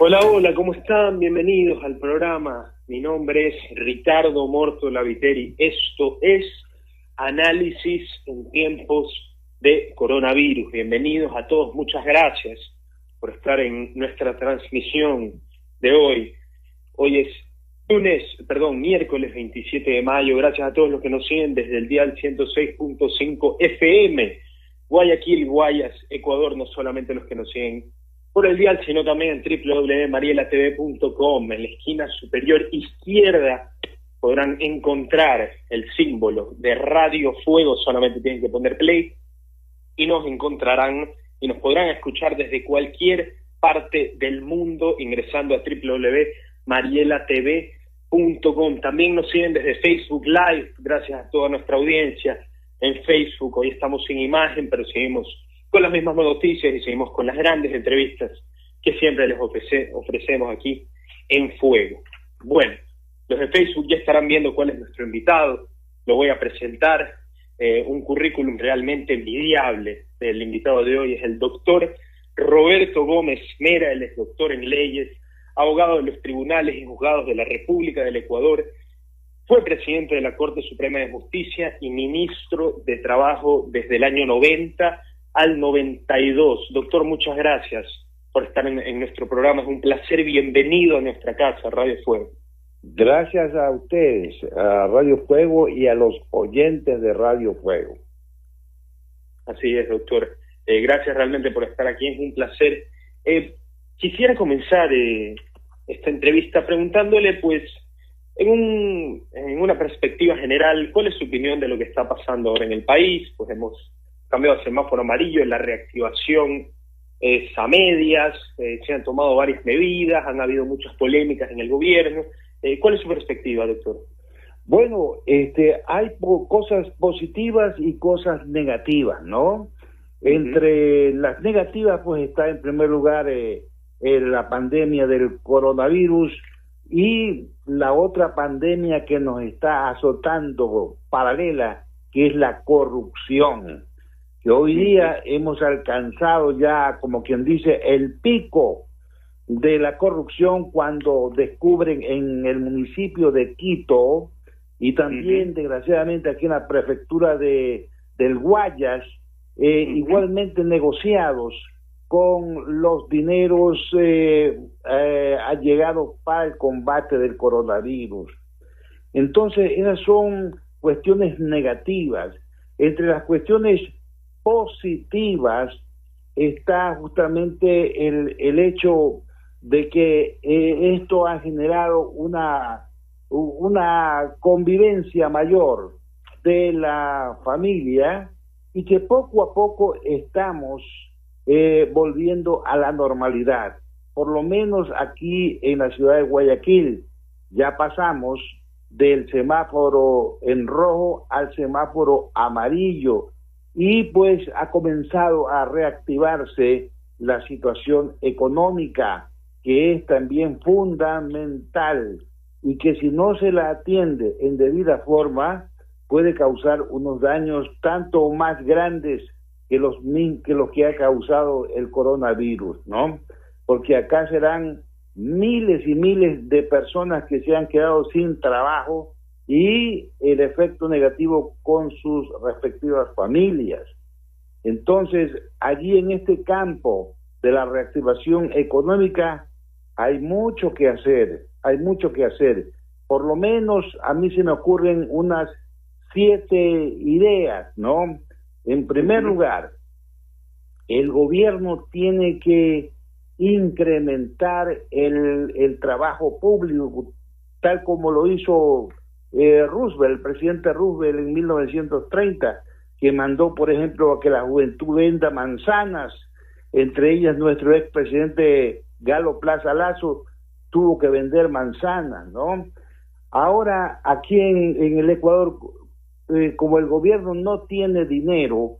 Hola, hola, ¿cómo están? Bienvenidos al programa. Mi nombre es Ricardo Morto Laviteri. Esto es Análisis en tiempos de coronavirus. Bienvenidos a todos. Muchas gracias por estar en nuestra transmisión de hoy. Hoy es lunes, perdón, miércoles 27 de mayo. Gracias a todos los que nos siguen desde el dial 106.5 FM. Guayaquil, Guayas, Ecuador, no solamente los que nos siguen por el dial, sino también en www.marielatv.com. En la esquina superior izquierda podrán encontrar el símbolo de Radio Fuego, solamente tienen que poner play y nos encontrarán y nos podrán escuchar desde cualquier parte del mundo ingresando a www.marielatv.com. También nos siguen desde Facebook Live, gracias a toda nuestra audiencia en Facebook. Hoy estamos sin imagen, pero seguimos con las mismas noticias y seguimos con las grandes entrevistas que siempre les ofrecemos aquí en Fuego. Bueno, los de Facebook ya estarán viendo cuál es nuestro invitado, lo voy a presentar, eh, un currículum realmente envidiable. Del invitado de hoy es el doctor Roberto Gómez Mera, él es doctor en leyes, abogado de los tribunales y juzgados de la República del Ecuador, fue presidente de la Corte Suprema de Justicia y ministro de Trabajo desde el año 90 al 92. Doctor, muchas gracias por estar en, nuestro programa. Es un placer. Bienvenido a nuestra casa, Radio Fuego. Gracias a ustedes, a Radio Fuego y a los oyentes de Radio Fuego. Así es, doctor. Eh, gracias realmente por estar aquí. Es un placer. Eh, quisiera comenzar eh, esta entrevista preguntándole, pues, en, un, en una perspectiva general, ¿cuál es su opinión de lo que está pasando ahora en el país? Pues hemos cambiado a semáforo amarillo, la reactivación es a medias, eh, se han tomado varias medidas, han habido muchas polémicas en el gobierno. Eh, ¿Cuál es su perspectiva, doctor? Bueno, este, hay cosas positivas y cosas negativas, ¿no? Entre las negativas, pues está en primer lugar eh, la pandemia del coronavirus y la otra pandemia que nos está azotando paralela, que es la corrupción que hoy día hemos alcanzado ya, como quien dice, el pico de la corrupción cuando descubren en el municipio de Quito y también desgraciadamente aquí en la prefectura de del Guayas, eh, igualmente negociados con los dineros eh, eh, allegados para el combate del coronavirus. Entonces, esas son cuestiones negativas. Entre las cuestiones positivas está justamente el, el hecho de que eh, esto ha generado una, una convivencia mayor de la familia y que poco a poco estamos eh, volviendo a la normalidad. Por lo menos aquí en la ciudad de Guayaquil ya pasamos del semáforo en rojo al semáforo amarillo y pues ha comenzado a reactivarse la situación económica, que es también fundamental y que si no se la atiende en debida forma, puede causar unos daños tanto más grandes que los, que los que ha causado el coronavirus, ¿no? Porque acá serán miles y miles de personas que se han quedado sin trabajo y el efecto negativo con sus respectivas familias. Entonces, allí en este campo de la reactivación económica hay mucho que hacer, hay mucho que hacer. Por lo menos a mí se me ocurren unas siete ideas, ¿no? En primer lugar, el gobierno tiene que incrementar el, el trabajo público, tal como lo hizo eh, Roosevelt, el presidente Roosevelt en 1930, que mandó, por ejemplo, a que la juventud venda manzanas, entre ellas nuestro expresidente Galo Plaza Lazo tuvo que vender manzanas, ¿no? Ahora, aquí en, el Ecuador, eh, como el gobierno no tiene dinero,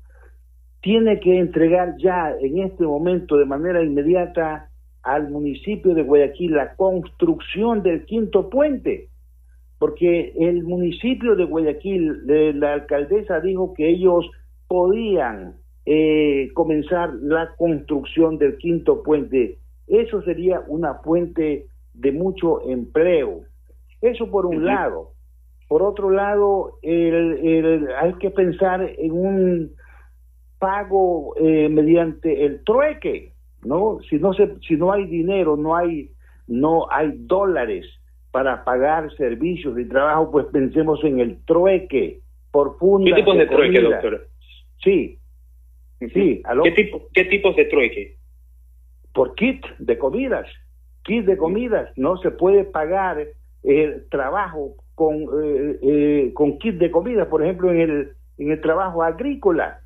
tiene que entregar ya en este momento de manera inmediata al municipio de Guayaquil la construcción del quinto puente porque el municipio de Guayaquil, la alcaldesa dijo que ellos podían eh, comenzar la construcción del quinto puente Eso sería una fuente de mucho empleo. Eso por un lado. Por otro lado, hay que pensar en un pago eh, mediante el trueque, ¿no? Si no se, si no hay dinero, no hay, no hay dólares para pagar servicios de trabajo, pues pensemos en el trueque por funda. ¿Qué tipos de, trueque, doctor? Sí, sí. ¿Qué, tipo, ¿Qué tipos de trueque? Por kit de comidas, kit de comidas. No se puede pagar el trabajo con, eh, eh, con kit de comida, por ejemplo, en el, en el trabajo agrícola,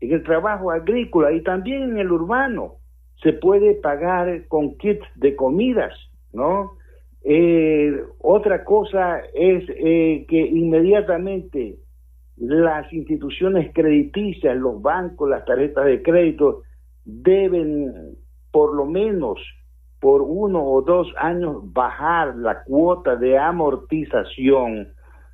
en el trabajo agrícola y también en el urbano se puede pagar con kits de comidas, ¿no? Eh, otra cosa es que inmediatamente las instituciones crediticias, los bancos, las tarjetas de crédito, deben por lo menos por uno o dos años bajar la cuota de amortización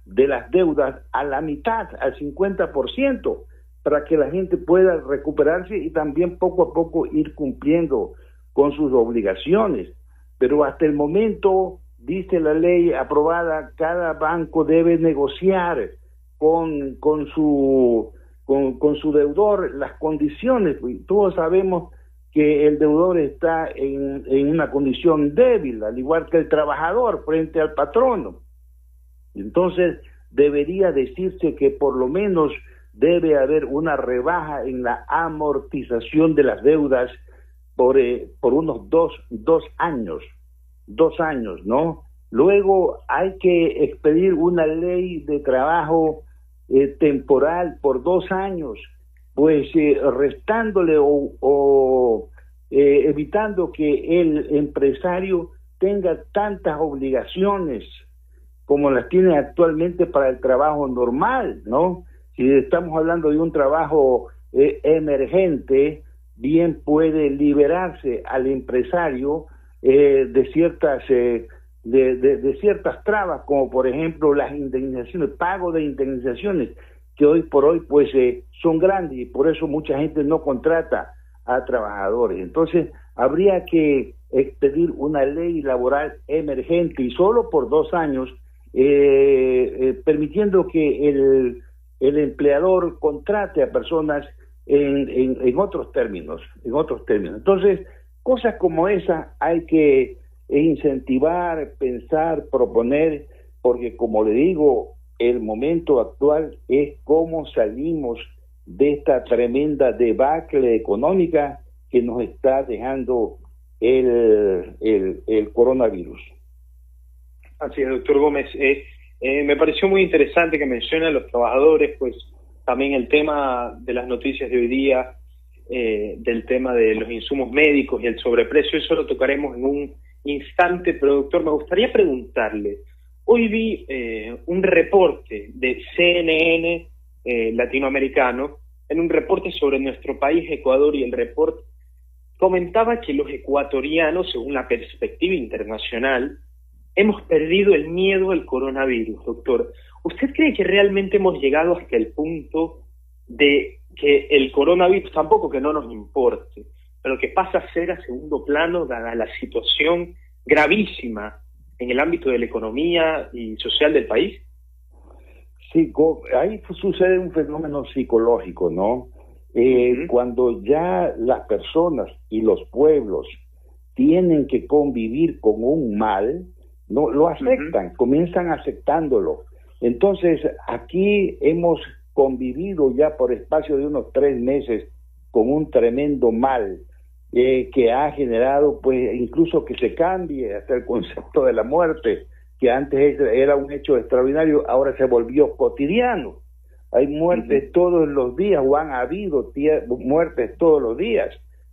de las deudas a la mitad, al 50%, para que la gente pueda recuperarse y también poco a poco ir cumpliendo con sus obligaciones. Pero hasta el momento, dice la ley aprobada, cada banco debe negociar con, con, su, con, su deudor las condiciones. Todos sabemos que el deudor está en, en, una condición débil, al igual que el trabajador frente al patrono. Entonces, debería decirse que por lo menos debe haber una rebaja en la amortización de las deudas por, eh, por unos dos, dos años, dos años, ¿no? Luego hay que expedir una ley de trabajo eh, temporal por dos años pues eh, restándole o, eh, evitando que el empresario tenga tantas obligaciones como las tiene actualmente para el trabajo normal, ¿no? Si estamos hablando de un trabajo eh, emergente, bien puede liberarse al empresario de ciertas de, de, ciertas trabas, como por ejemplo las indemnizaciones, pago de indemnizaciones que hoy por hoy pues eh, son grandes y por eso mucha gente no contrata a trabajadores. Entonces, habría que expedir una ley laboral emergente y solo por dos años, eh, eh, permitiendo que el, el, empleador contrate a personas en, en, en, otros términos, en otros términos. Entonces, cosas como esa hay que incentivar, pensar, proponer, porque como le digo, el momento actual es cómo salimos de esta tremenda debacle económica que nos está dejando el, el, coronavirus. Así es, doctor Gómez. Eh, eh, me pareció muy interesante que menciona a los trabajadores, pues también el tema de las noticias de hoy día, eh, del tema de los insumos médicos y el sobreprecio, eso lo tocaremos en un instante, pero doctor, me gustaría preguntarle, Hoy vi eh, un reporte de CNN eh, latinoamericano, en un reporte sobre nuestro país, Ecuador, y el reporte comentaba que los ecuatorianos, según la perspectiva internacional, hemos perdido el miedo al coronavirus, doctor. ¿Usted cree que realmente hemos llegado hasta el punto de que el coronavirus tampoco que no nos importe, pero que pasa a ser a segundo plano dada la situación gravísima en el ámbito de la economía y social del país? Sí, ahí sucede un fenómeno psicológico, ¿no? Eh, cuando ya las personas y los pueblos tienen que convivir con un mal, no lo aceptan, comienzan aceptándolo. Entonces, aquí hemos convivido ya por espacio de unos tres meses con un tremendo mal eh, que ha generado, pues, incluso que se cambie hasta el concepto de la muerte, que antes era un hecho extraordinario, ahora se volvió cotidiano. Hay muertes todos los días, o han habido muertes todos los días.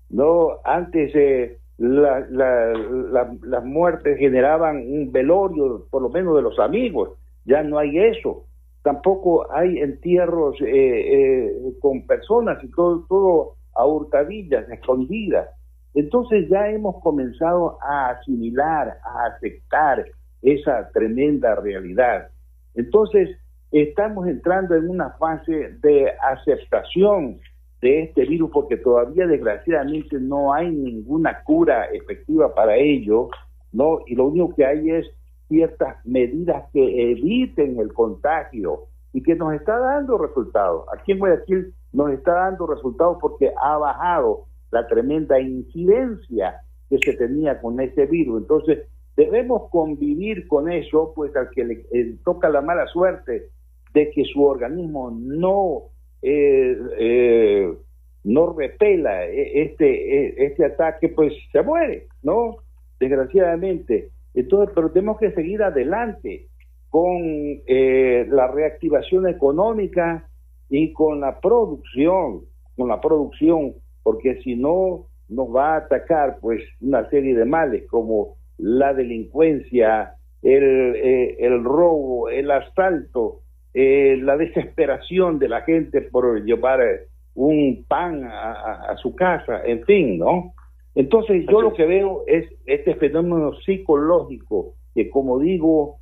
No, antes eh, la, las muertes generaban un velorio, por lo menos de los amigos. Ya no hay eso. Tampoco hay entierros eh, eh con personas y todo, todo a hurtadillas, escondidas. Entonces ya hemos comenzado a asimilar, a aceptar esa tremenda realidad. Entonces estamos entrando en una fase de aceptación de este virus, porque todavía desgraciadamente no hay ninguna cura efectiva para ello, ¿no? Y lo único que hay es ciertas medidas que eviten el contagio y que nos está dando resultados. Aquí en Guayaquil nos está dando resultados porque ha bajado la tremenda incidencia que se tenía con este virus. Entonces, debemos convivir con eso, pues al que le eh, toca la mala suerte de que su organismo no, eh, eh, no repela este, este ataque, pues se muere, ¿no? Desgraciadamente. Entonces, pero tenemos que seguir adelante con la reactivación económica y con la producción, con la producción, porque si no nos va a atacar pues una serie de males como la delincuencia, el, eh, robo, el asalto, eh, la desesperación de la gente por llevar un pan a, su casa, en fin, ¿no? Entonces yo lo que veo es este fenómeno psicológico que, como digo,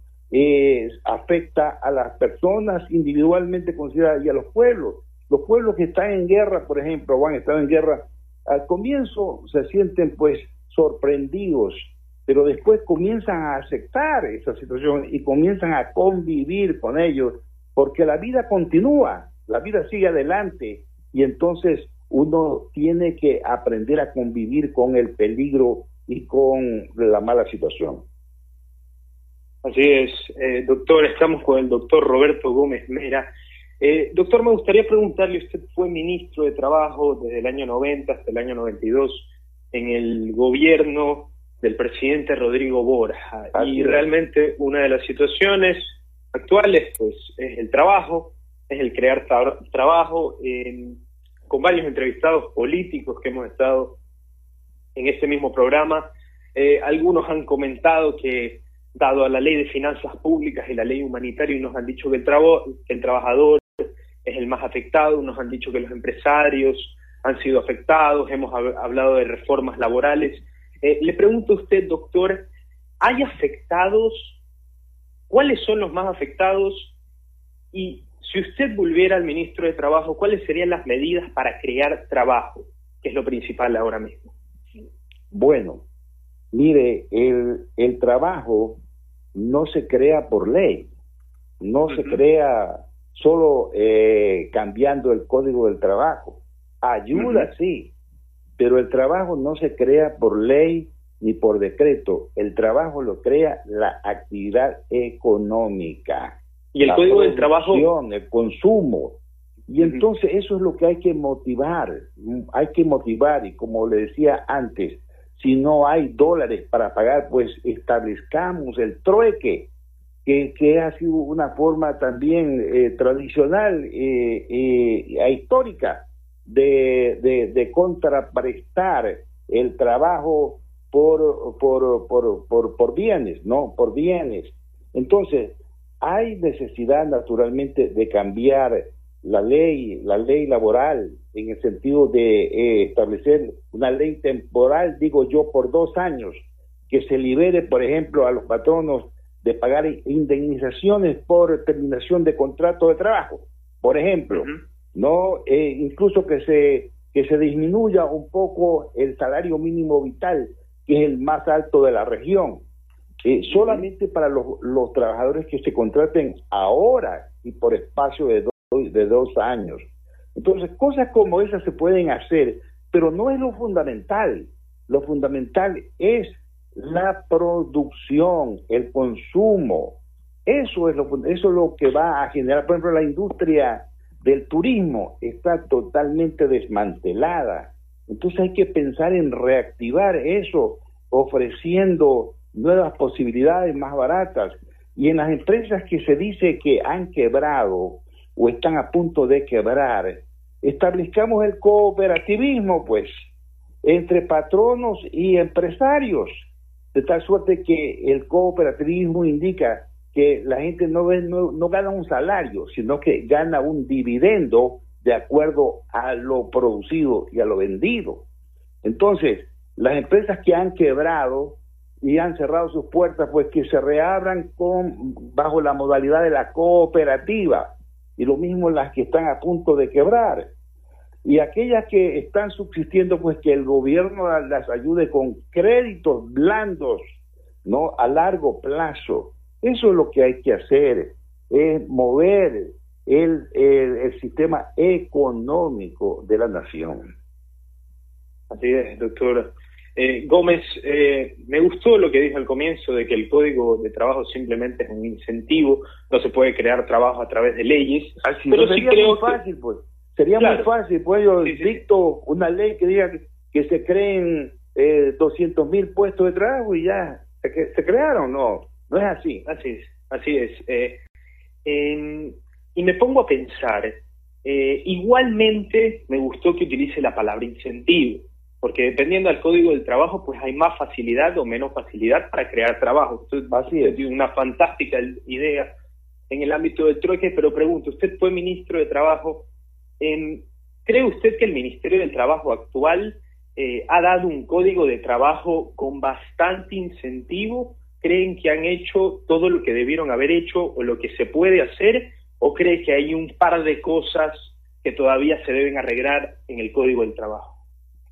afecta a las personas individualmente consideradas y a los pueblos. Los pueblos que están en guerra, por ejemplo, o han estado en guerra, al comienzo se sienten pues sorprendidos, pero después comienzan a aceptar esa situación y comienzan a convivir con ellos, porque la vida continúa, la vida sigue adelante y entonces uno tiene que aprender a convivir con el peligro y con la mala situación. Así es, eh, doctor, estamos con el doctor Roberto Gómez Mera. Eh, doctor, me gustaría preguntarle, usted fue ministro de Trabajo desde el año 90 hasta el año 92 en el gobierno del presidente Rodrigo Borja. y realmente una de las situaciones actuales pues es el trabajo, es el crear trabajo. Con varios entrevistados políticos que hemos estado en este mismo programa, eh, algunos han comentado que dado a la ley de finanzas públicas y la ley humanitaria, nos han dicho que el, que el trabajador es el más afectado, nos han dicho que los empresarios han sido afectados, hemos hablado de reformas laborales. Eh, le pregunto a usted, doctor, ¿hay afectados? ¿Cuáles son los más afectados? Y si usted volviera al ministro de Trabajo, ¿cuáles serían las medidas para crear trabajo, que es lo principal ahora mismo? Bueno, mire, el, el trabajo no se crea por ley, no se crea solo eh, cambiando el código del trabajo. Ayuda, sí, pero el trabajo no se crea por ley ni por decreto. El trabajo lo crea la actividad económica. Y el código del trabajo. El consumo. Y entonces eso es lo que hay que motivar. Hay que motivar, y como le decía antes, si no hay dólares para pagar, pues establezcamos el trueque, que, que ha sido una forma también eh, tradicional e eh, histórica de, de, contraprestar el trabajo por, por, por, por, por bienes, ¿no? Por bienes. Entonces, hay necesidad naturalmente de cambiar la ley, la ley laboral, en el sentido de eh, establecer una ley temporal, digo yo, por dos años, que se libere, por ejemplo, a los patronos de pagar indemnizaciones por terminación de contrato de trabajo, por ejemplo, no, eh, incluso que se que se disminuya un poco el salario mínimo vital, que es el más alto de la región, eh, solamente para los, los trabajadores que se contraten ahora y por espacio de de dos años. Entonces, cosas como esas se pueden hacer, pero no es lo fundamental. Lo fundamental es la producción, el consumo. Eso es lo, eso es lo que va a generar, por ejemplo, la industria del turismo está totalmente desmantelada. Entonces hay que pensar en reactivar eso, ofreciendo nuevas posibilidades más baratas. Y en las empresas que se dice que han quebrado, o están a punto de quebrar, establezcamos el cooperativismo, pues, entre patronos y empresarios, de tal suerte que el cooperativismo indica que la gente no, no, no gana un salario, sino que gana un dividendo de acuerdo a lo producido y a lo vendido. Entonces, las empresas que han quebrado y han cerrado sus puertas, pues que se reabran con bajo la modalidad de la cooperativa, y lo mismo las que están a punto de quebrar. y aquellas que están subsistiendo, pues que el gobierno las ayude con créditos blandos, ¿no? A largo plazo. Eso es lo que hay que hacer, es mover el, el, sistema económico de la nación. Así es, doctor. Eh, Gómez, eh, me gustó lo que dijo al comienzo de que el código de trabajo simplemente es un incentivo, no se puede crear trabajo a través de leyes. pero sí creo fácil, pues Sería muy fácil, pues yo dicto una ley que diga que, se creen eh, 200 mil puestos de trabajo y ya, se, se, crearon, no, no es así. Así es, así es. Eh, y me pongo a pensar, eh, igualmente me gustó que utilice la palabra incentivo, porque dependiendo del código del trabajo, pues hay más facilidad o menos facilidad para crear trabajo. así es. Una fantástica idea en el ámbito del trueque, pero pregunto, usted fue ministro de Trabajo ¿Cree usted que el Ministerio del Trabajo actual eh, ha dado un código de trabajo con bastante incentivo? ¿Creen que han hecho todo lo que debieron haber hecho o lo que se puede hacer? ¿O cree que hay un par de cosas que todavía se deben arreglar en el código del trabajo?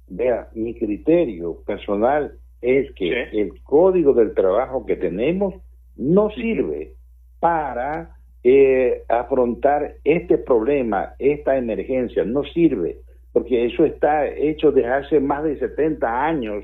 Vea, mi criterio personal es que el código del trabajo que tenemos no sirve para eh, afrontar este problema, esta emergencia, no sirve, porque eso está hecho desde hace más de 70 años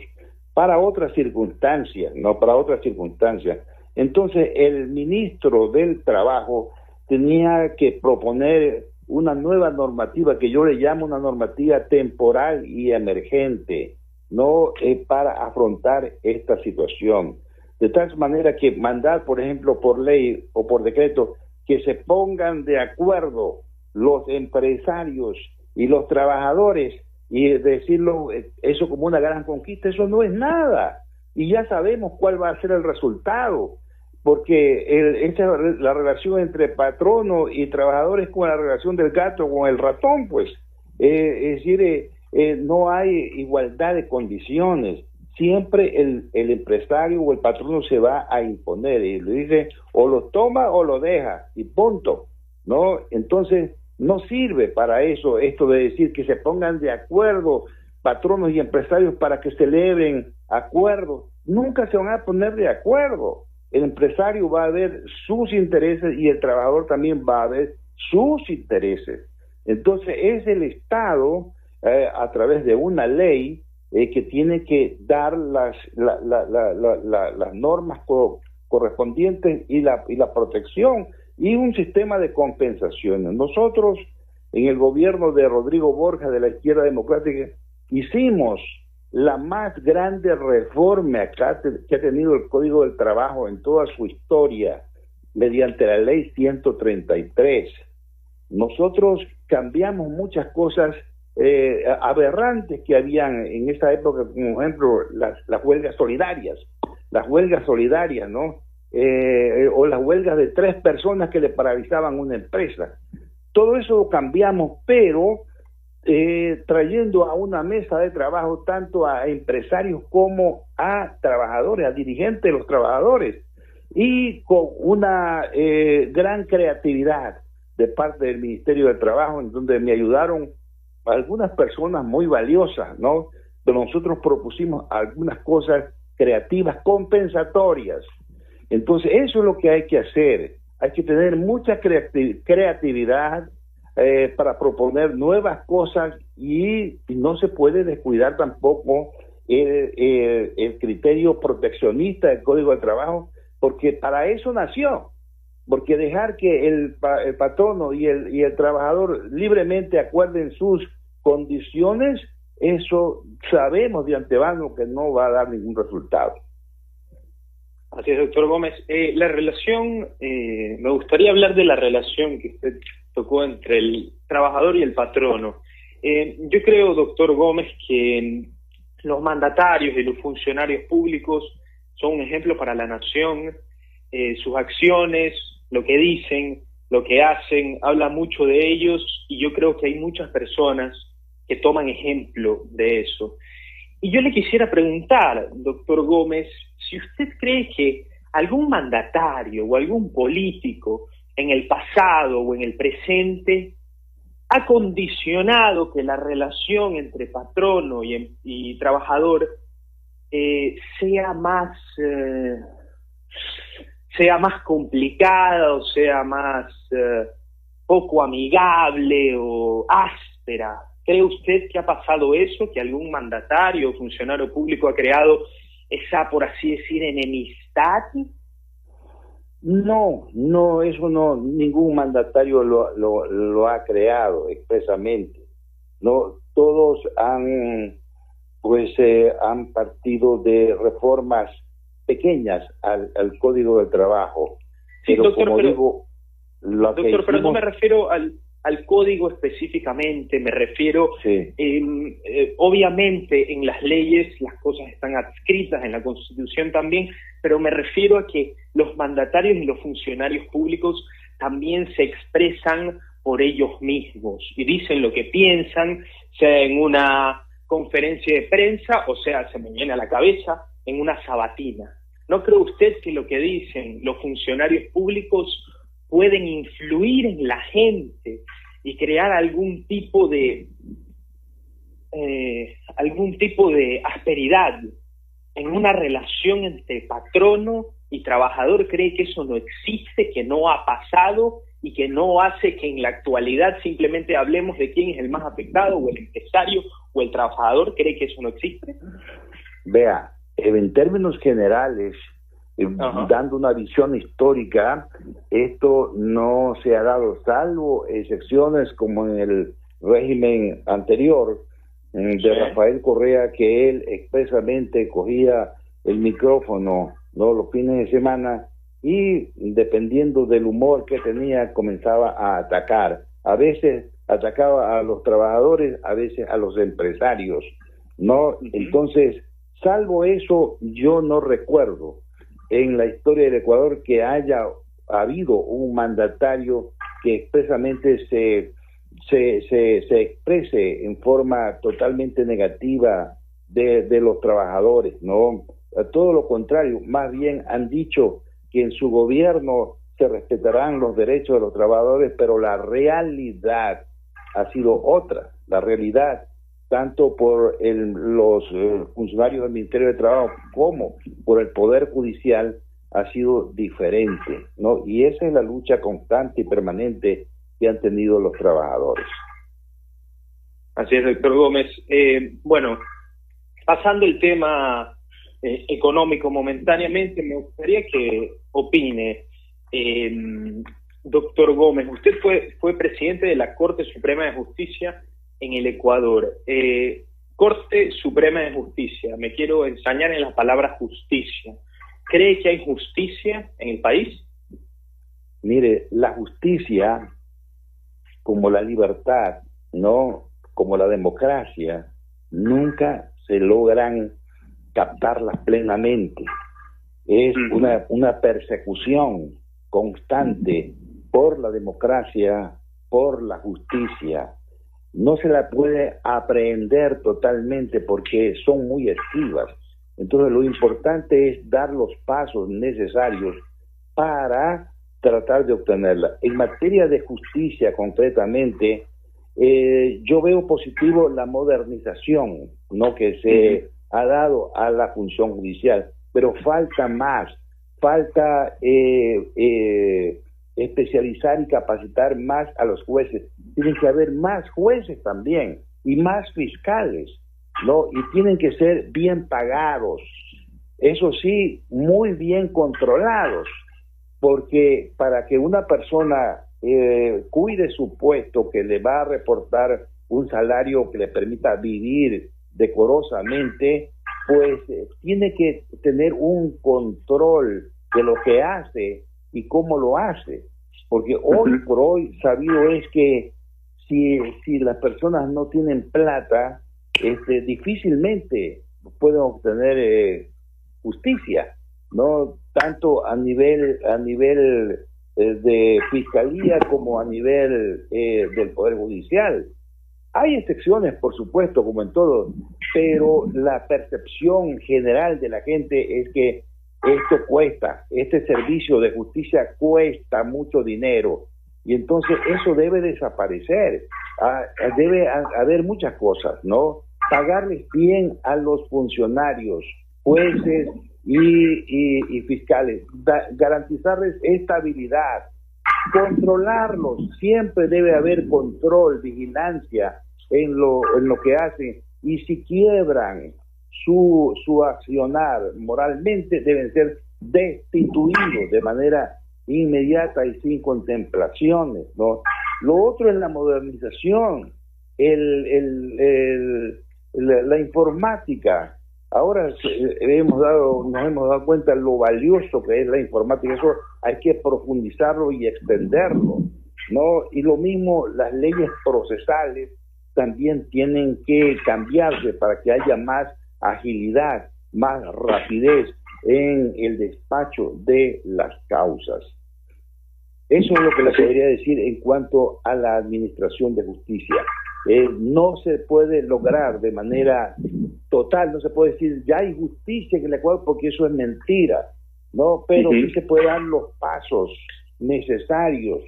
para otras circunstancias, no para otras circunstancias. Entonces, el ministro del Trabajo tenía que proponer una nueva normativa que yo le llamo una normativa temporal y emergente, no eh, para afrontar esta situación. De tal manera que mandar, por ejemplo, por ley o por decreto, que se pongan de acuerdo los empresarios y los trabajadores y decirlo eh, eso como una gran conquista, eso no es nada. Y ya sabemos cuál va a ser el resultado, porque el, la relación entre patrono y trabajadores con la relación del gato con el ratón, pues, eh, es decir, eh, no hay igualdad de condiciones siempre el, el, empresario o el patrono se va a imponer y le dice o lo toma o lo deja y punto, ¿no? Entonces no sirve para eso esto de decir que se pongan de acuerdo patronos y empresarios para que celebren acuerdos. Nunca se van a poner de acuerdo. El empresario va a ver sus intereses y el trabajador también va a ver sus intereses. Entonces es el Estado, eh, a través de una ley, eh, que tiene que dar las, las normas correspondientes y la, y la protección y un sistema de compensaciones. Nosotros, en el gobierno de Rodrigo Borja de la izquierda democrática, hicimos la más grande reforma que ha tenido el Código del Trabajo en toda su historia mediante la ley 133. Nosotros cambiamos muchas cosas eh, aberrantes que habían en esa época, como ejemplo las, las huelgas solidarias, las huelgas solidarias, ¿no? Eh, o las huelgas de tres personas que le paralizaban una empresa. Todo eso lo cambiamos, pero eh, trayendo a una mesa de trabajo tanto a empresarios como a trabajadores, a dirigentes de los trabajadores, y con una gran creatividad de parte del Ministerio de Trabajo, en donde me ayudaron algunas personas muy valiosas, ¿no? Nosotros propusimos algunas cosas creativas, compensatorias. Entonces, eso es lo que hay que hacer. Hay que tener mucha creatividad eh, para proponer nuevas cosas y, no se puede descuidar tampoco el, el criterio proteccionista del Código de Trabajo, porque para eso nació porque dejar que el, el patrono y el, y el trabajador libremente acuerden sus condiciones, eso sabemos de antemano que no va a dar ningún resultado. Así es, doctor Gómez. Eh, la relación, eh, me gustaría hablar de la relación que usted tocó entre el trabajador y el patrono. Eh, yo creo, doctor Gómez, que los mandatarios y los funcionarios públicos son un ejemplo para la nación. sus acciones, lo que dicen, lo que hacen, habla mucho de ellos y yo creo que hay muchas personas que toman ejemplo de eso. Y yo le quisiera preguntar, doctor Gómez, si usted cree que algún mandatario o algún político en el pasado o en el presente ha condicionado que la relación entre patrono y, trabajador eh, sea más eh, sea más complicada o sea más eh, poco amigable o áspera. ¿Cree usted que ha pasado eso, que algún mandatario o funcionario público ha creado esa, por así decir, enemistad? No, no, eso no, ningún mandatario lo, lo, ha creado expresamente. No, todos han, pues, eh, han partido de reformas pequeñas al, Código de Trabajo. Sí, doctor, pero, doctor, pero no me refiero al, al código específicamente, me refiero, em, eh, obviamente en las leyes las cosas están adscritas, en la Constitución también, pero me refiero a que los mandatarios y los funcionarios públicos también se expresan por ellos mismos y dicen lo que piensan, sea en una conferencia de prensa o sea, se me viene a la cabeza, en una sabatina. ¿No cree usted que lo que dicen los funcionarios públicos pueden influir en la gente y crear algún tipo de eh, algún tipo de asperidad en una relación entre patrono y trabajador cree que eso no existe, que no ha pasado y que no hace que en la actualidad simplemente hablemos de quién es el más afectado o el empresario o el trabajador, cree que eso no existe? Vea, en términos generales, eh, dando una visión histórica, esto no se ha dado, salvo excepciones como en el régimen anterior de Rafael Correa, que él expresamente cogía el micrófono ¿no? los fines de semana y dependiendo del humor que tenía comenzaba a atacar. A veces atacaba a los trabajadores, a veces a los empresarios, ¿no? Entonces, salvo eso, yo no recuerdo en la historia del Ecuador que haya habido un mandatario que expresamente se, se, se, exprese en forma totalmente negativa de, de, los trabajadores, ¿no? Todo lo contrario, más bien han dicho que en su gobierno se respetarán los derechos de los trabajadores, pero la realidad ha sido otra. La realidad tanto por los eh, funcionarios del Ministerio de Trabajo como por el Poder Judicial ha sido diferente, ¿no? Y esa es la lucha constante y permanente que han tenido los trabajadores. Así es, doctor Gómez. Eh, bueno, pasando el tema eh, económico momentáneamente, me gustaría que opine, doctor Gómez, usted fue, fue presidente de la Corte Suprema de Justicia en el Ecuador. Eh, Corte Suprema de Justicia, me quiero ensañar en la palabra justicia. ¿Cree que hay justicia en el país? Mire, la justicia, como la libertad, no como la democracia, nunca se logran captarlas plenamente. Es una, una persecución constante por la democracia, por la justicia, no se la puede aprender totalmente porque son muy esquivas. Entonces lo importante es dar los pasos necesarios para tratar de obtenerla. En materia de justicia concretamente, eh, yo veo positivo la modernización ¿no? que se ha dado a la función judicial, pero falta más, falta eh, eh, especializar y capacitar más a los jueces. Tienen que haber más jueces también y más fiscales, ¿no? Y tienen que ser bien pagados. Eso sí, muy bien controlados, porque para que una persona eh, cuide su puesto, que le va a reportar un salario que le permita vivir decorosamente, pues eh, tiene que tener un control de lo que hace y cómo lo hace. Porque hoy por hoy sabido es que si, si las personas no tienen plata, este, difícilmente pueden obtener eh, justicia, no tanto a nivel a nivel eh, de fiscalía como a nivel eh, del poder judicial. Hay excepciones, por supuesto, como en todo, pero la percepción general de la gente es que esto cuesta, este servicio de justicia cuesta mucho dinero Y entonces eso debe desaparecer. Ah, debe haber muchas cosas, ¿no? Pagarles bien a los funcionarios, jueces y, fiscales, garantizarles estabilidad, controlarlos, siempre debe haber control, vigilancia en lo, en lo que hacen y si quiebran su, su accionar moralmente deben ser destituidos de manera inmediata y sin contemplaciones, ¿no? Lo otro es la modernización, el, el, la, informática. Ahora hemos dado, nos hemos dado cuenta lo valioso que es la informática, eso hay que profundizarlo y extenderlo, ¿no? Y lo mismo las leyes procesales también tienen que cambiarse para que haya más agilidad, más rapidez en el despacho de las causas. Eso es lo que le podría decir en cuanto a la administración de justicia. Eh, no se puede lograr de manera total, no se puede decir ya hay justicia en el Ecuador porque eso es mentira, ¿no? Pero sí se pueden dar los pasos necesarios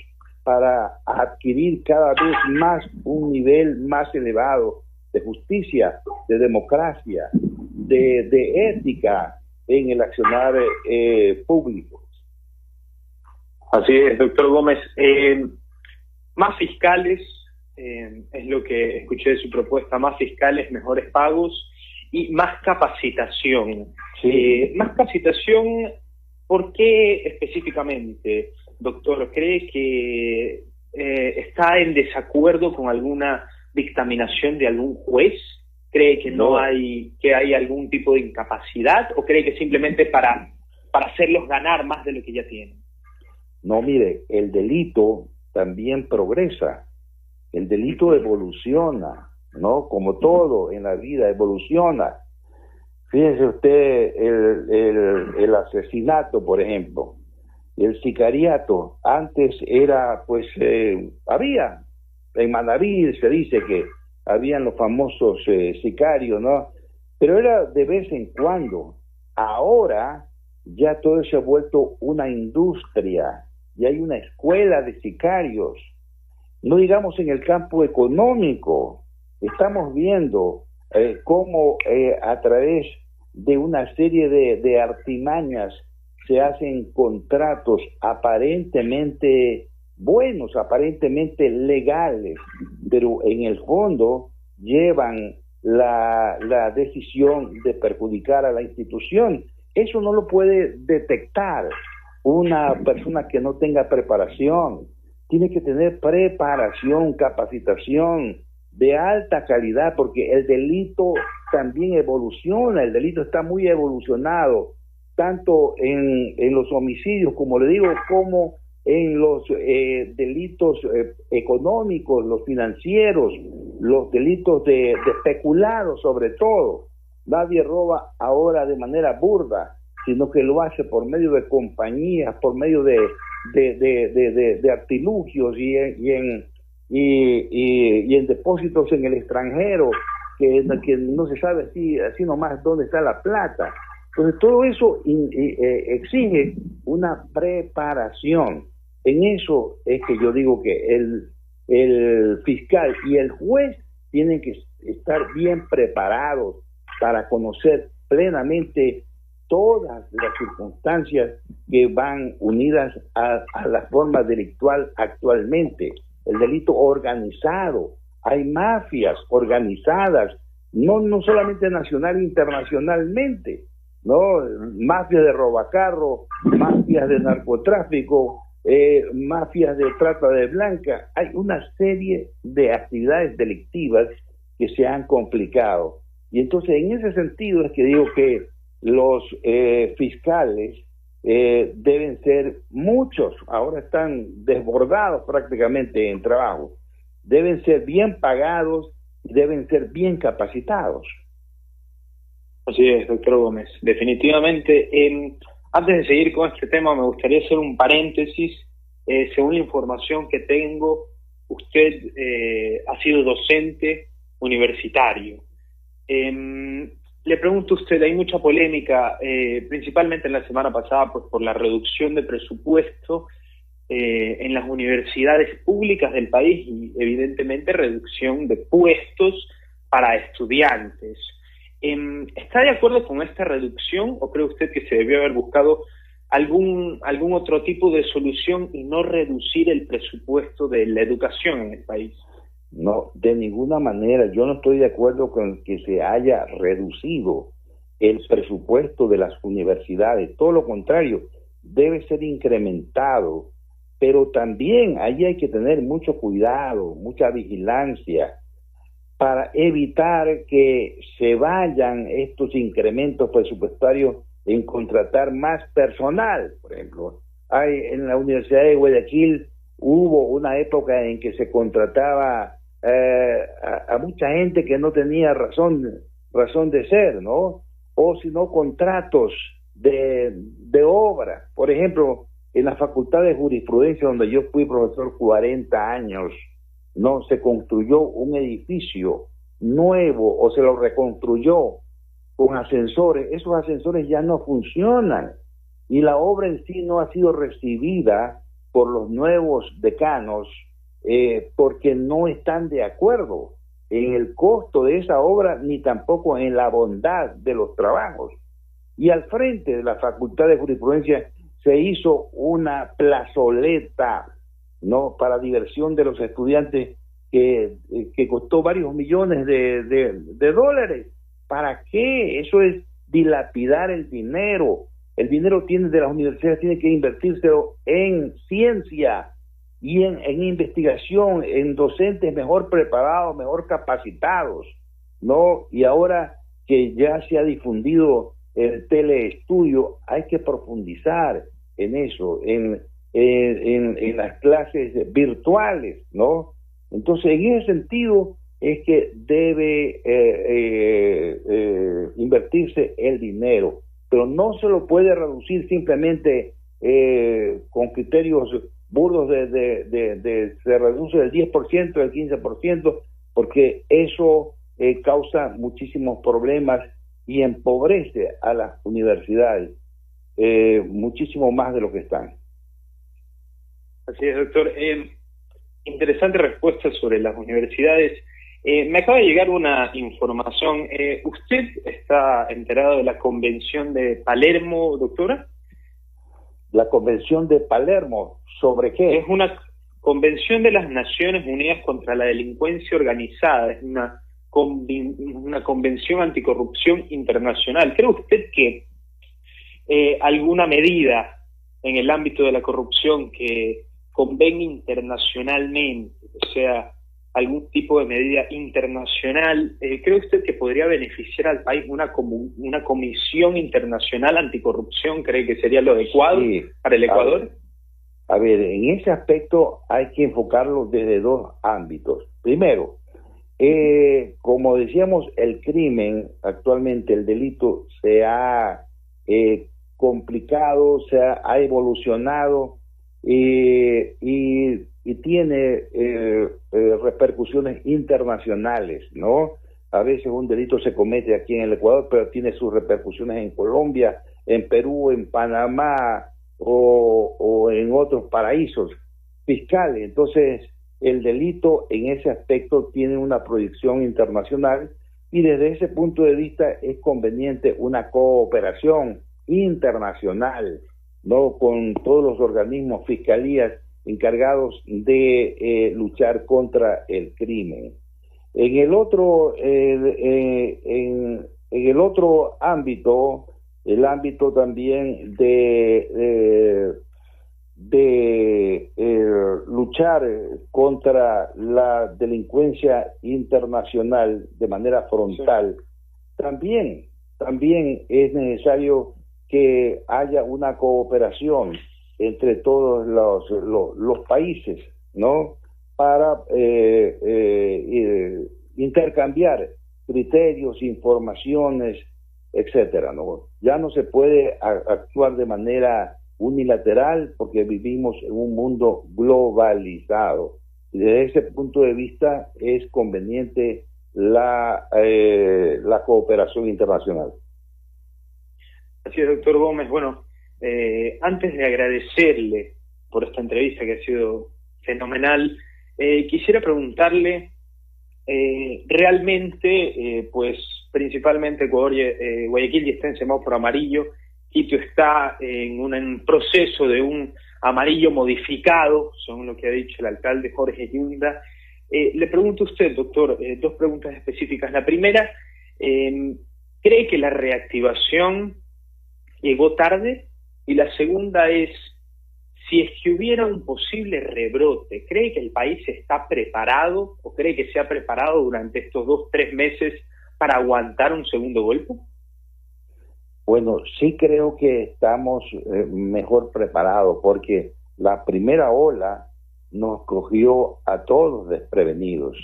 para adquirir cada vez más un nivel más elevado de justicia, de democracia, de, ética en el accionar eh, público. Así es, doctor Gómez. Eh, más fiscales, eh, es lo que escuché de su propuesta, más fiscales, mejores pagos y más capacitación. más capacitación, ¿por qué específicamente, doctor? ¿Cree que está en desacuerdo con alguna dictaminación de algún juez? ¿Cree que no, hay que hay algún tipo de incapacidad o cree que simplemente para para hacerlos ganar más de lo que ya tienen? No, mire, el delito también progresa. El delito evoluciona, ¿no? Como todo en la vida evoluciona. Fíjese usted el, el asesinato, por ejemplo, el sicariato. Antes era, pues, eh, había en Manaví se dice que habían los famosos eh, sicarios, ¿no? Pero era de vez en cuando. Ahora ya todo se ha vuelto una industria y hay una escuela de sicarios. No digamos en el campo económico. Estamos viendo eh, cómo eh, a través de una serie de, artimañas se hacen contratos aparentemente buenos, aparentemente legales, pero en el fondo llevan la decisión de perjudicar a la institución. Eso no lo puede detectar una persona que no tenga preparación. Tiene que tener preparación, capacitación de alta calidad, porque el delito también evoluciona, el delito está muy evolucionado, tanto en, en los homicidios, como le digo, como en los eh, delitos eh, económicos, los financieros, los delitos de, de sobre todo. Nadie roba ahora de manera burda, sino que lo hace por medio de compañías, por medio de, de, artilugios y, y en, y, en depósitos en el extranjero, que, que no se sabe así, así nomás dónde está la plata. Entonces todo eso eh, exige una preparación en eso es que yo digo que el, el fiscal y el juez tienen que estar bien preparados para conocer plenamente todas las circunstancias que van unidas a, la forma delictual actualmente. El delito organizado. Hay mafias organizadas, no, no solamente nacional internacionalmente, ¿no? Mafias de robacarro, mafias de narcotráfico, eh, mafias de trata de blanca, hay una serie de actividades delictivas que se han complicado. Y entonces en ese sentido es que digo que los eh, fiscales eh, deben ser muchos, ahora están desbordados prácticamente en trabajo, deben ser bien pagados y deben ser bien capacitados. Así es, doctor Gómez. Definitivamente, antes de seguir con este tema, me gustaría hacer un paréntesis. Eh, según la información que tengo, usted eh, ha sido docente universitario. Le pregunto a usted, hay mucha polémica, eh, principalmente en la semana pasada, pues por la reducción de presupuesto eh, en las universidades públicas del país y evidentemente reducción de puestos para estudiantes. Em, ¿Está de acuerdo con esta reducción o cree usted que se debió haber buscado algún, algún otro tipo de solución y no reducir el presupuesto de la educación en el país? No, de ninguna manera. Yo no estoy de acuerdo con que se haya reducido el presupuesto de las universidades. Todo lo contrario, debe ser incrementado. Pero también ahí hay que tener mucho cuidado, mucha vigilancia para evitar que se vayan estos incrementos presupuestarios en contratar más personal. Por ejemplo, hay en la Universidad de Guayaquil hubo una época en que se contrataba eh, a, mucha gente que no tenía razón razón de ser, ¿no? O si no contratos de, de obra. Por ejemplo, en la Facultad de Jurisprudencia, donde yo fui profesor 40 años, no se construyó un edificio nuevo o se lo reconstruyó con ascensores, esos ascensores ya no funcionan y la obra en sí no ha sido recibida por los nuevos decanos eh, porque no están de acuerdo en el costo de esa obra ni tampoco en la bondad de los trabajos. Y al frente de la Facultad de Jurisprudencia se hizo una plazoleta no para diversión de los estudiantes que, que costó varios millones de, de dólares ¿Para qué? Eso es dilapidar el dinero. El dinero tiene de las universidades tiene que invertírselo en ciencia y en, en investigación, en docentes mejor preparados, mejor capacitados, ¿no? Y ahora que ya se ha difundido el teleestudio, hay que profundizar en eso, en, en, en las clases virtuales, ¿no? Entonces, en ese sentido, es que debe eh, eh, eh, invertirse el dinero, pero no se lo puede reducir simplemente con criterios burdos de, de, se reduce del 10%, del 15%, porque eso causa muchísimos problemas y empobrece a las universidades muchísimo más de lo que están. Así es, doctor. interesante respuesta sobre las universidades. Eh, me acaba de llegar una información. Eh, ¿Usted está enterado de la Convención de Palermo, doctora? La Convención de Palermo, ¿sobre qué? Es una Convención de las Naciones Unidas contra la Delincuencia Organizada, es una, una convención anticorrupción internacional. ¿Cree usted que eh, alguna medida en el ámbito de la corrupción que convenga internacionalmente, o sea, algún tipo de medida internacional. Eh, ¿Cree usted que podría beneficiar al país una, una comisión internacional anticorrupción? ¿Cree que sería lo adecuado para el Ecuador? A ver, en ese aspecto hay que enfocarlo desde dos ámbitos. Primero, eh, como decíamos, el crimen, actualmente el delito se ha eh, complicado, se ha, evolucionado y y tiene eh, eh, repercusiones internacionales, ¿no? A veces un delito se comete aquí en el Ecuador, pero tiene sus repercusiones en Colombia, en Perú, en Panamá o, en otros paraísos fiscales. Entonces, el delito en ese aspecto tiene una proyección internacional y desde ese punto de vista es conveniente una cooperación internacional, ¿no? Con todos los organismos, fiscalías encargados de eh, luchar contra el crimen. En el otro, eh, en, el otro ámbito, el ámbito también de, de luchar contra la delincuencia internacional de manera frontal, también, también es necesario que haya una cooperación entre todos los, los, países, ¿no? Para eh, eh, intercambiar criterios, informaciones, etcétera, ¿no? Ya no se puede actuar de manera unilateral porque vivimos en un mundo globalizado. Y desde ese punto de vista es conveniente la, eh, la cooperación internacional. Así es, doctor Gómez. Bueno, eh, antes de agradecerle por esta entrevista que ha sido fenomenal. Eh, quisiera preguntarle, eh, realmente, pues principalmente Guayaquil ya está en semáforo amarillo, Quito está en un proceso de un amarillo modificado, según lo que ha dicho el alcalde Jorge Yunda. le pregunto a usted, doctor, dos preguntas específicas. La primera, ¿cree que la reactivación llegó tarde? Y la segunda es, si es que hubiera un posible rebrote, ¿cree que el país está preparado o cree que se ha preparado durante estos dos, tres meses para aguantar un segundo golpe? Bueno, sí creo que estamos eh, mejor preparados porque la primera ola nos cogió a todos desprevenidos.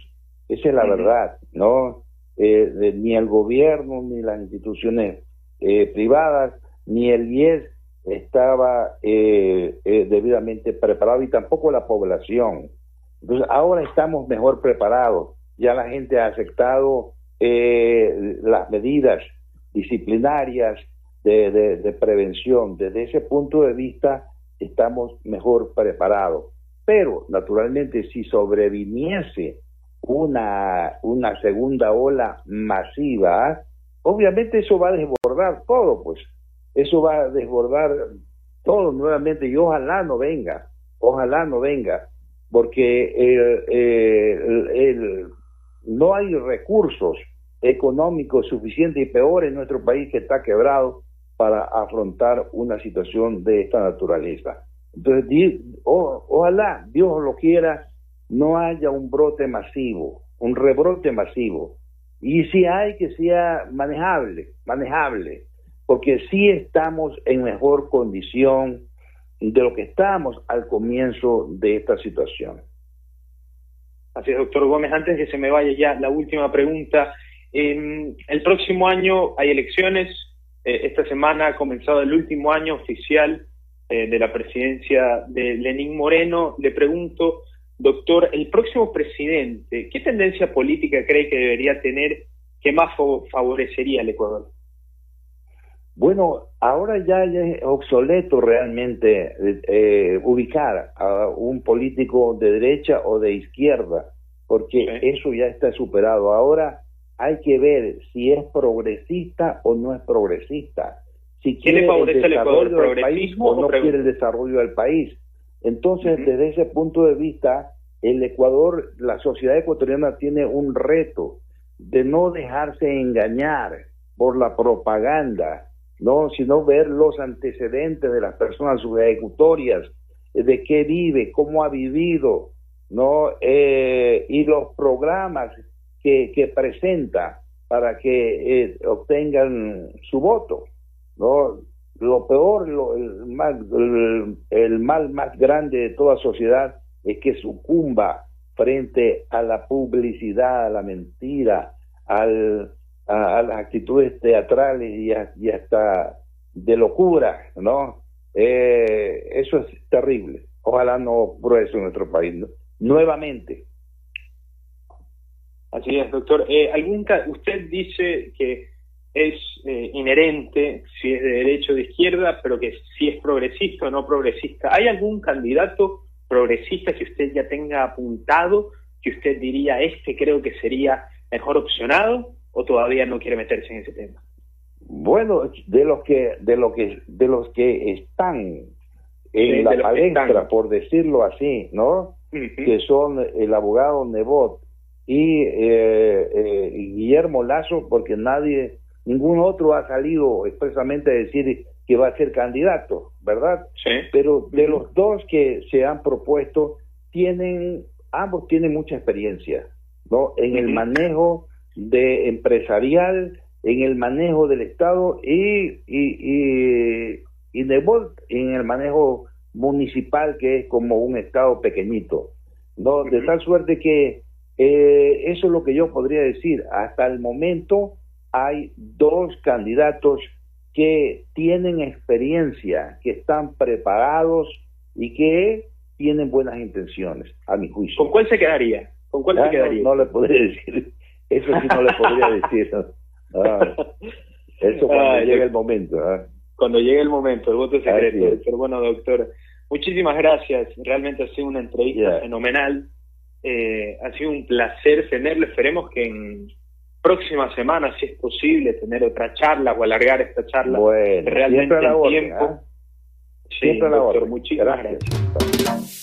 Esa es la verdad, ¿no? Eh, ni el gobierno, ni las instituciones eh, privadas, ni el IES estaba eh, eh, debidamente preparado y tampoco la población. Entonces ahora estamos mejor preparados. Ya la gente ha aceptado eh, las medidas disciplinarias de, de, prevención. Desde ese punto de vista estamos mejor preparados. Pero naturalmente si sobreviniese una, una segunda ola masiva, obviamente eso va a desbordar todo, pues eso va a desbordar todo nuevamente y ojalá no venga, ojalá no venga, porque el, no hay recursos económicos suficientes y peor en nuestro país que está quebrado para afrontar una situación de esta naturaleza. Entonces, ojalá, Dios lo quiera, no haya un brote masivo, un rebrote masivo. Y si hay que sea manejable, manejable, porque sí estamos en mejor condición de lo que estábamos al comienzo de esta situación. Así es, doctor Gómez. Antes de que se me vaya ya la última pregunta. el próximo año hay elecciones. Eh, esta semana ha comenzado el último año oficial eh, de la presidencia de Lenín Moreno. Le pregunto, doctor, el próximo presidente, ¿qué tendencia política cree que debería tener que más favorecería al Ecuador? Bueno, ahora ya, es obsoleto realmente eh, ubicar a un político de derecha o de izquierda, porque eso ya está superado. Ahora hay que ver si es progresista o no es progresista. Si quiere el desarrollo del país o no quiere el desarrollo del país. Entonces, desde ese punto de vista, el Ecuador, la sociedad ecuatoriana tiene un reto de no dejarse engañar por la propaganda, no, sino ver los antecedentes de las personas, sus ejecutorias, de qué vive, cómo ha vivido, ¿no? Eh, y los programas que, que presenta para que eh, obtengan su voto, ¿no? Lo peor, el, el mal más grande de toda sociedad es que sucumba frente a la publicidad, a la mentira, al, a, las actitudes teatrales y, hasta de locura, ¿no? Eh, eso es terrible. Ojalá no ocurra en nuestro país. Nuevamente. Así es, doctor. Eh, ¿algún usted dice que es eh, inherente si es de derecha o de izquierda, pero que si es progresista o no progresista. ¿Hay algún candidato progresista que usted ya tenga apuntado, que usted diría, este creo que sería mejor opcionado? O todavía no quiere meterse en ese tema? Bueno, de los que de lo que de los que están en la palestra, por decirlo así, ¿no? Que son el abogado Nebot y eh, eh, Guillermo Lazo, porque nadie, ningún otro ha salido expresamente a decir que va a ser candidato, ¿verdad? Sí. Pero de los dos que se han propuesto, tienen, ambos tienen mucha experiencia, ¿no? En el manejo de empresarial en el manejo del Estado y, y, y, de en el manejo municipal, que es como un Estado pequeñito. ¿no? De tal suerte que eh, eso es lo que yo podría decir. Hasta el momento hay dos candidatos que tienen experiencia, que están preparados y que tienen buenas intenciones, a mi juicio. ¿Con cuál se quedaría? ¿Con cuál se quedaría? no le podría decir. Eso sí no le podría decir. Ah, eso cuando llegue el momento. ¿ah? Cuando llegue el momento, el voto secreto. Pero bueno, doctor, muchísimas gracias. Realmente ha sido una entrevista fenomenal. Eh, ha sido un placer tenerlo. Esperemos que en próximas semanas, si es posible, tener otra charla o alargar esta charla bueno, realmente en tiempo. ¿eh? Sí, doctor, muchísimas gracias.